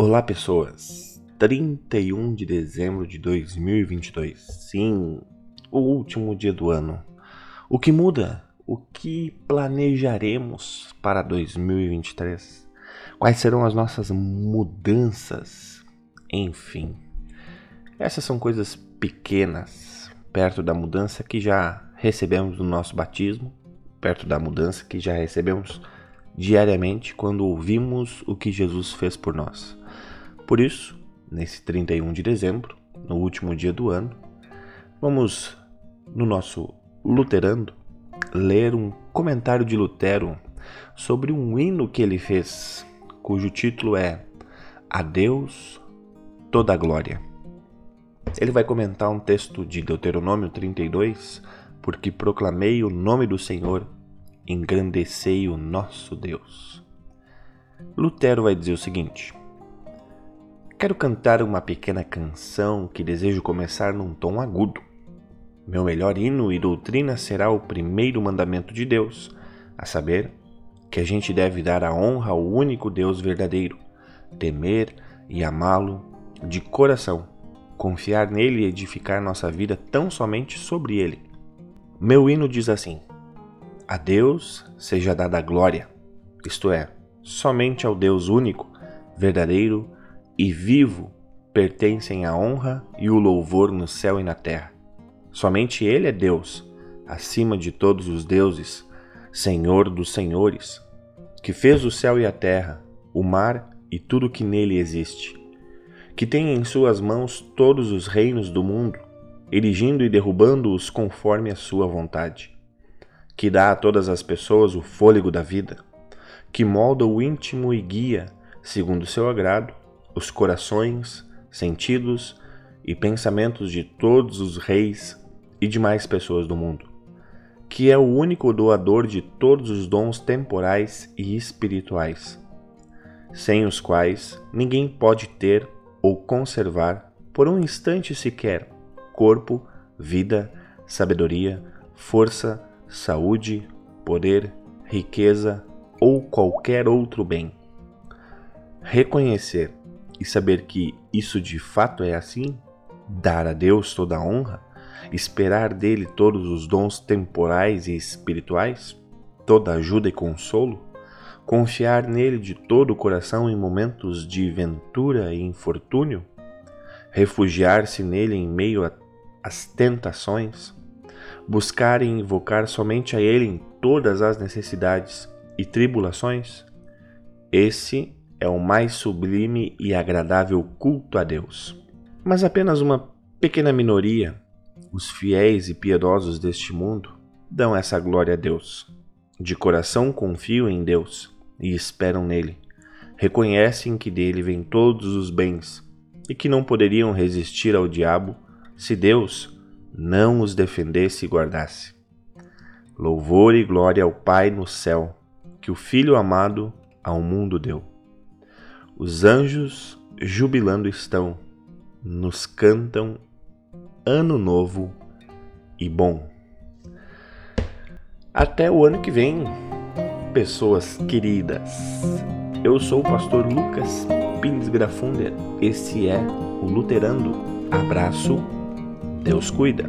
Olá, pessoas. 31 de dezembro de 2022. Sim, o último dia do ano. O que muda? O que planejaremos para 2023? Quais serão as nossas mudanças? Enfim, essas são coisas pequenas perto da mudança que já recebemos no nosso batismo, perto da mudança que já recebemos diariamente quando ouvimos o que Jesus fez por nós. Por isso, nesse 31 de dezembro, no último dia do ano, vamos no nosso Luterando ler um comentário de Lutero sobre um hino que ele fez, cujo título é A Deus toda a glória. Ele vai comentar um texto de Deuteronômio 32, porque proclamei o nome do Senhor engrandecei o nosso Deus. Lutero vai dizer o seguinte: Quero cantar uma pequena canção que desejo começar num tom agudo. Meu melhor hino e doutrina será o primeiro mandamento de Deus, a saber, que a gente deve dar a honra ao único Deus verdadeiro, temer e amá-lo de coração, confiar nele e edificar nossa vida tão somente sobre ele. Meu hino diz assim: a Deus seja dada a glória, isto é, somente ao Deus único, verdadeiro e vivo pertencem a honra e o louvor no céu e na terra. Somente Ele é Deus, acima de todos os deuses, Senhor dos senhores, que fez o céu e a terra, o mar e tudo que nele existe, que tem em suas mãos todos os reinos do mundo, erigindo e derrubando-os conforme a sua vontade que dá a todas as pessoas o fôlego da vida, que molda o íntimo e guia, segundo seu agrado, os corações, sentidos e pensamentos de todos os reis e demais pessoas do mundo, que é o único doador de todos os dons temporais e espirituais, sem os quais ninguém pode ter ou conservar por um instante sequer corpo, vida, sabedoria, força, saúde, poder, riqueza ou qualquer outro bem. Reconhecer e saber que isso de fato é assim, dar a Deus toda a honra, esperar dele todos os dons temporais e espirituais, toda ajuda e consolo, confiar nele de todo o coração em momentos de ventura e infortúnio, refugiar-se nele em meio às tentações, buscar e invocar somente a Ele em todas as necessidades e tribulações? Esse é o mais sublime e agradável culto a Deus. Mas apenas uma pequena minoria, os fiéis e piedosos deste mundo, dão essa glória a Deus. De coração confiam em Deus e esperam nele. Reconhecem que dele vêm todos os bens e que não poderiam resistir ao diabo se Deus não os defendesse e guardasse. Louvor e glória ao Pai no céu, que o Filho amado ao mundo deu. Os anjos jubilando estão, nos cantam ano novo e bom. Até o ano que vem, pessoas queridas. Eu sou o pastor Lucas Pires Grafunder. Esse é o Luterando. Abraço Deus cuida.